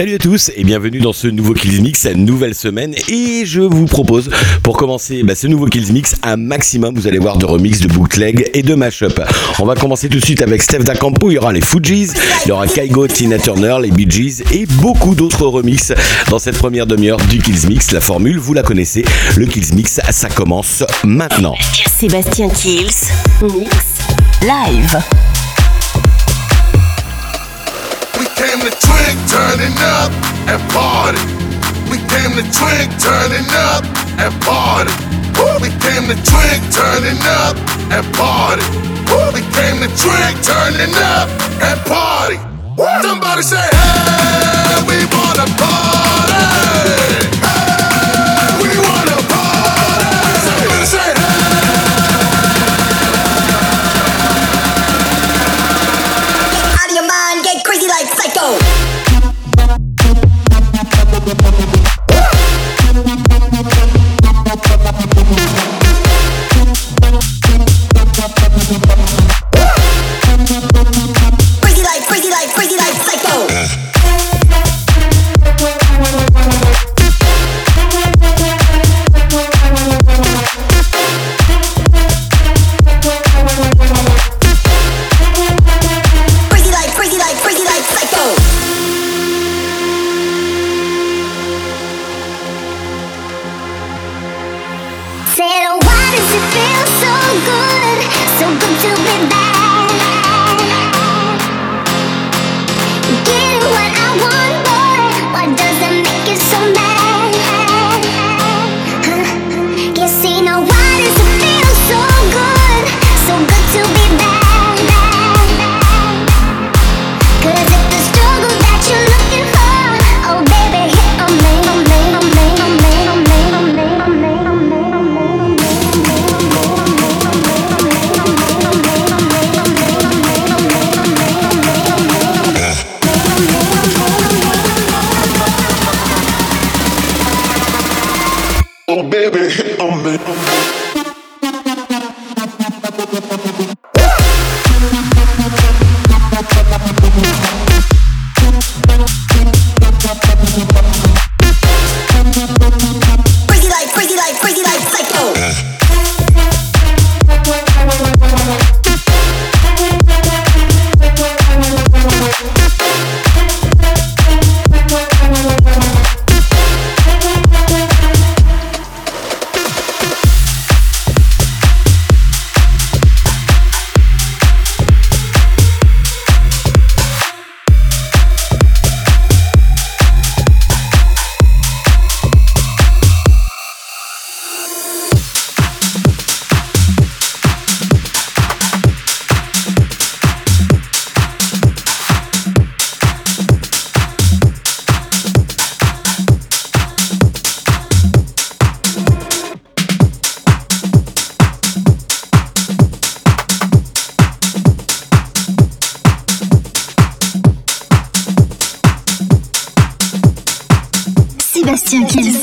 Salut à tous et bienvenue dans ce nouveau Kills Mix, nouvelle semaine. Et je vous propose, pour commencer bah, ce nouveau Kills Mix, un maximum, vous allez voir, de remix, de bootleg et de mashup. On va commencer tout de suite avec Steph D'Acampo, il y aura les Fujis, il y aura Kaigo, Tina Turner, les Bee Gees et beaucoup d'autres remixes dans cette première demi-heure du Kills Mix. La formule, vous la connaissez, le Kills Mix, ça commence maintenant. Sébastien Kills, mix, live. Came to drink, turning up and party. We came to drink, turning up and party. We came to drink, turning up and party. We came to drink, turning up and party. Somebody say, hey, we wanna party.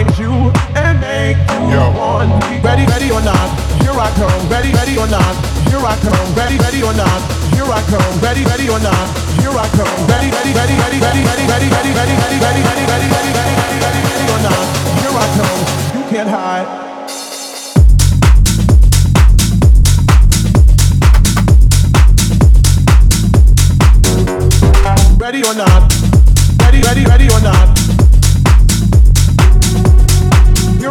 you and make you want me. Ready, ready or not, here I come. Ready, ready or not, here I come. Ready, ready or not, here I come. Ready, ready or not, here I come. Ready, ready, ready, ready, ready, ready, ready, ready, ready, ready, ready, ready, ready, ready, ready, ready, ready, ready or not, here I come. You can't hide. Ready or not? Ready, ready, ready or not?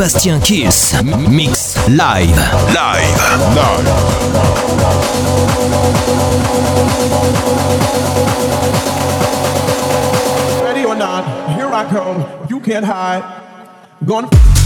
Sébastien Kills. Mix live. Live. Live. Ready or not, here I come. You can't hide. Gonna.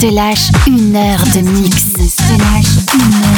te lâche une heure de mix. Je te lâche une heure.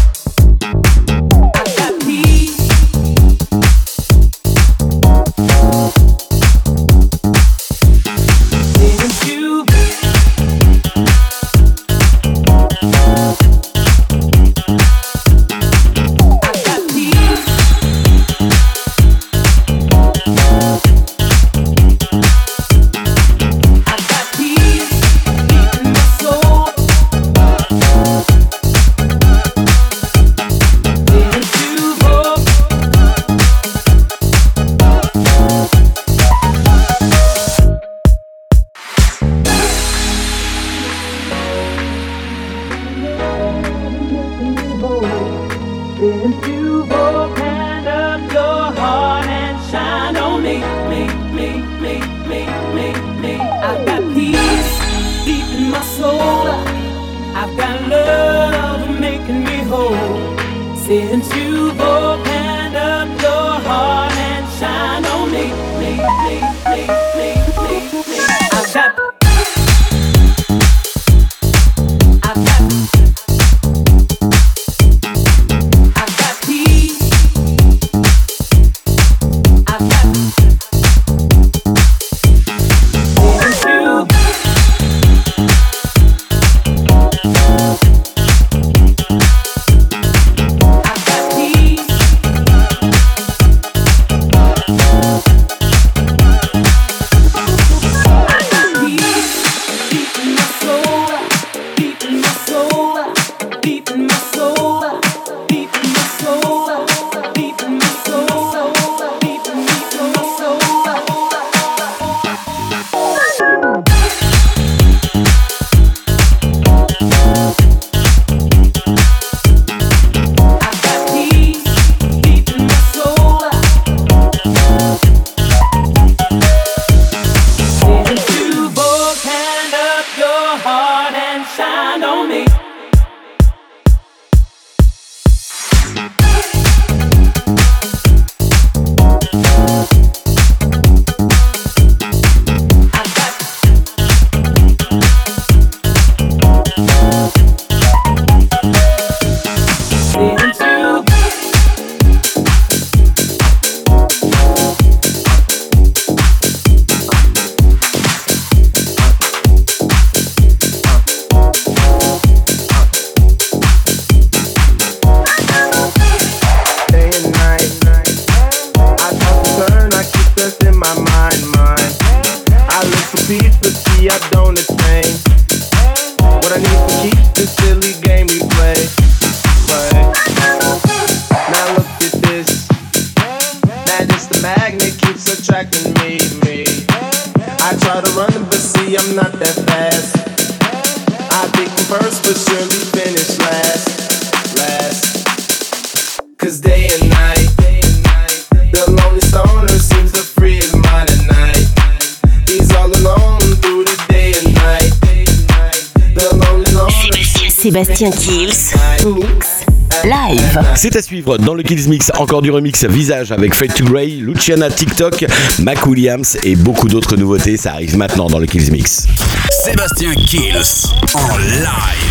Run, but see, I'm not that fast. I think first, but surely finish last. Last. Cause day and night, the lonely stoner seems to free his mind at night. He's all alone through the day and night. The lonely loner. Sébastien Kills, mix, live. C'est à suivre dans le Kills Mix, encore du remix Visage avec Fade to Grey, Luciana TikTok, Mac Williams et beaucoup d'autres nouveautés. Ça arrive maintenant dans le Kills Mix. Sébastien Kills en live.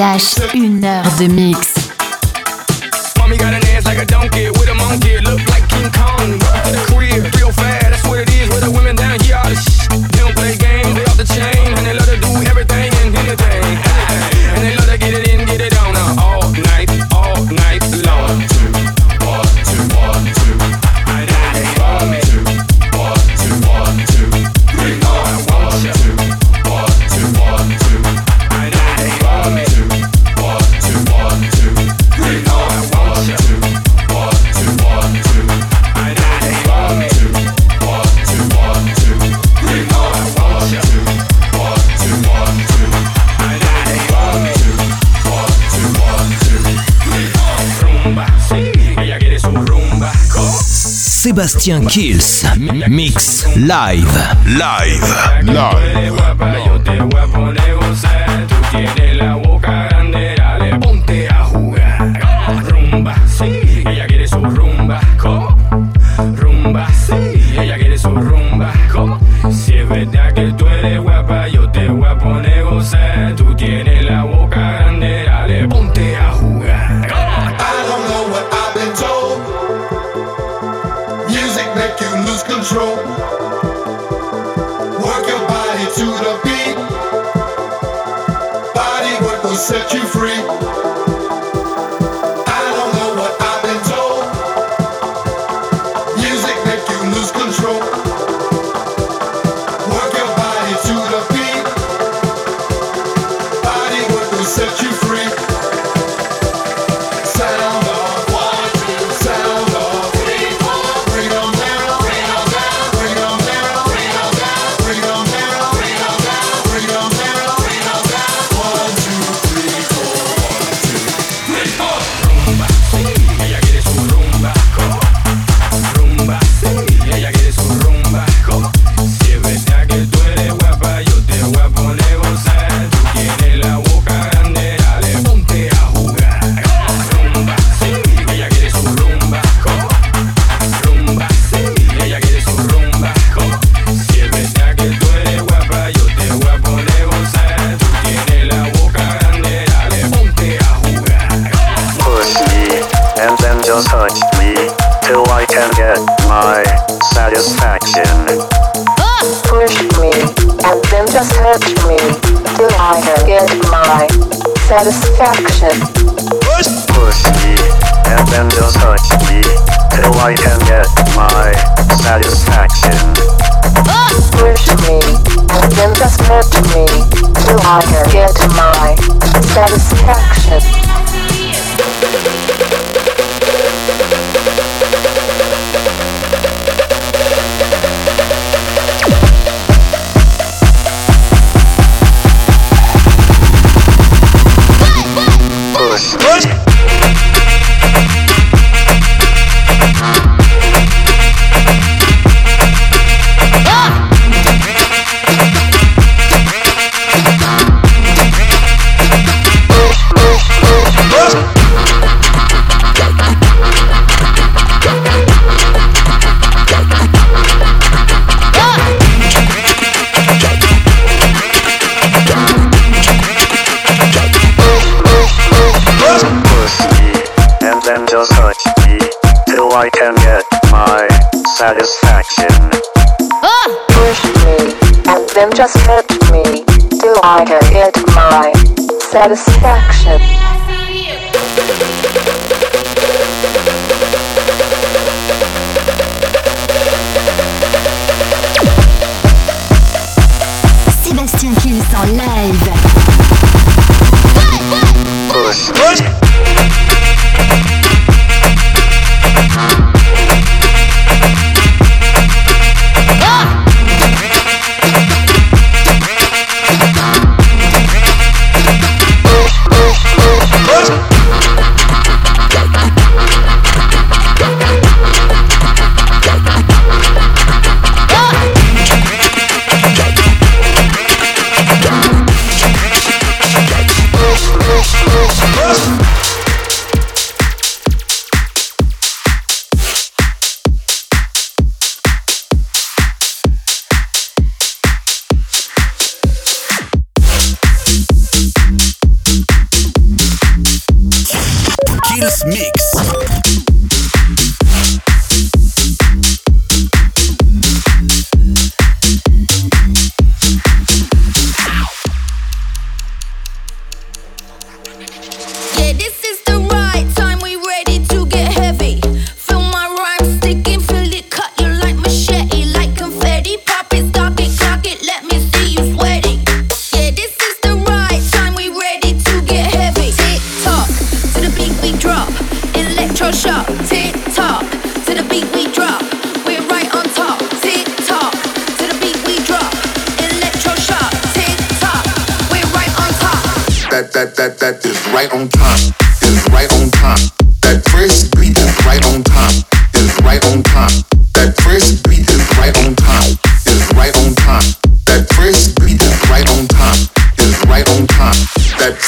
lâche une heure de mix. Christian Kills. Mix. Live. Live. live.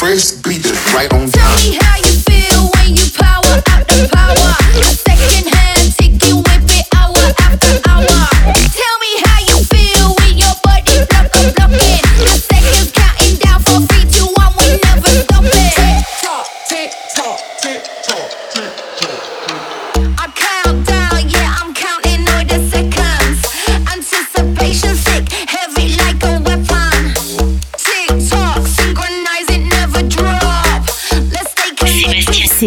fresh beat that's right on.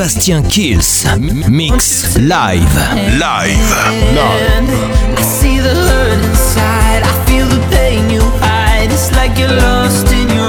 Sébastien Kills. Mix live. Live. I see the hurt inside. I feel the pain you hide. It's like you're lost in your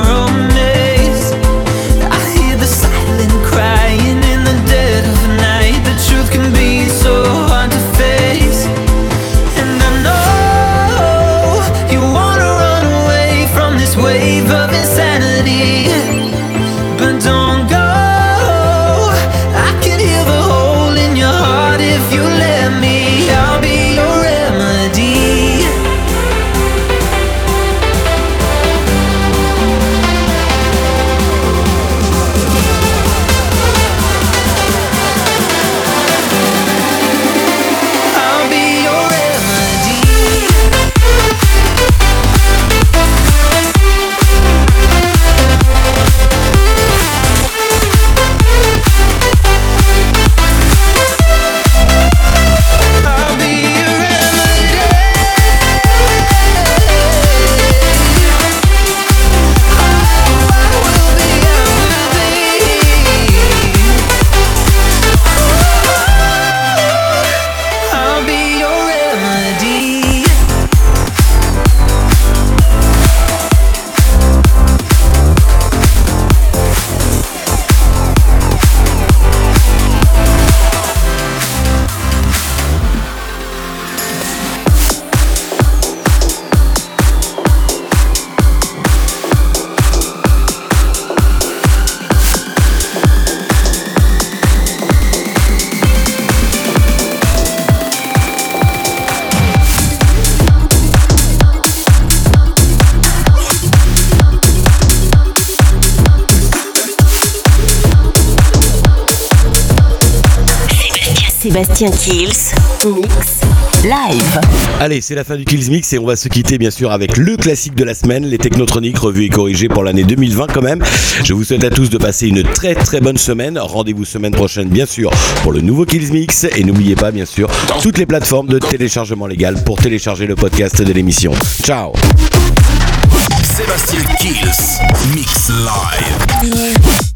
Sébastien Kills, Mix, Live. Allez, c'est la fin du Kills Mix et on va se quitter bien sûr avec le classique de la semaine, les Technotroniques revus et corrigés pour l'année 2020 quand même. Je vous souhaite à tous de passer une très très bonne semaine. Rendez-vous semaine prochaine bien sûr pour le nouveau Kills Mix et n'oubliez pas bien sûr toutes les plateformes de téléchargement légal pour télécharger le podcast de l'émission. Ciao Sébastien Kills, Mix Live.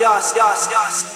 yes, yes, yes.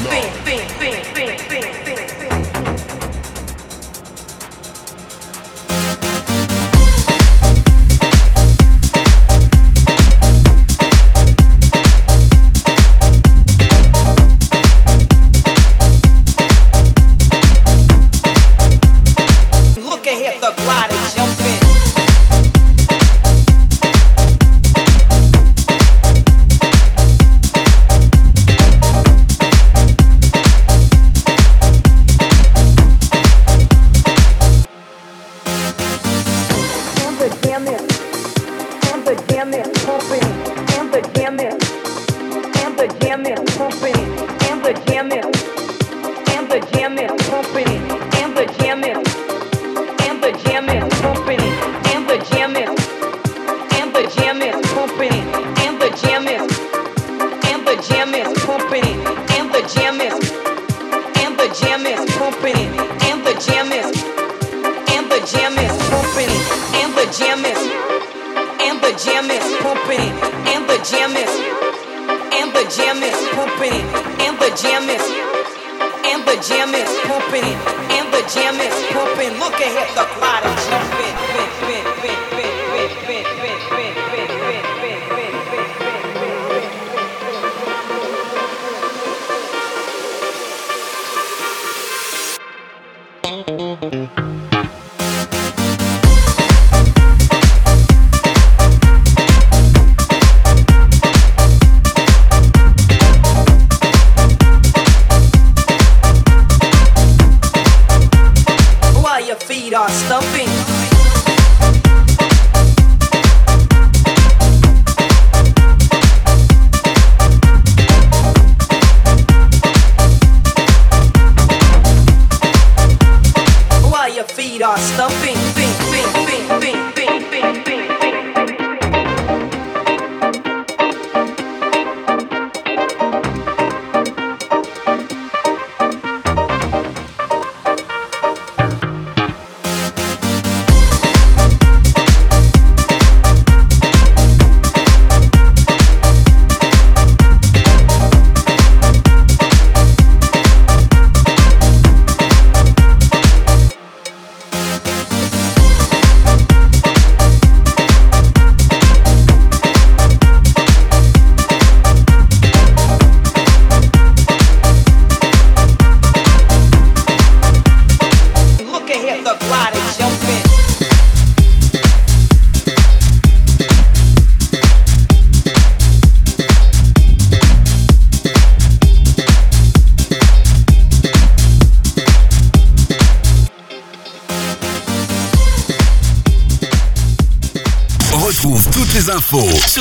can hit the crowd and jump in, you.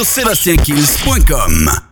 sur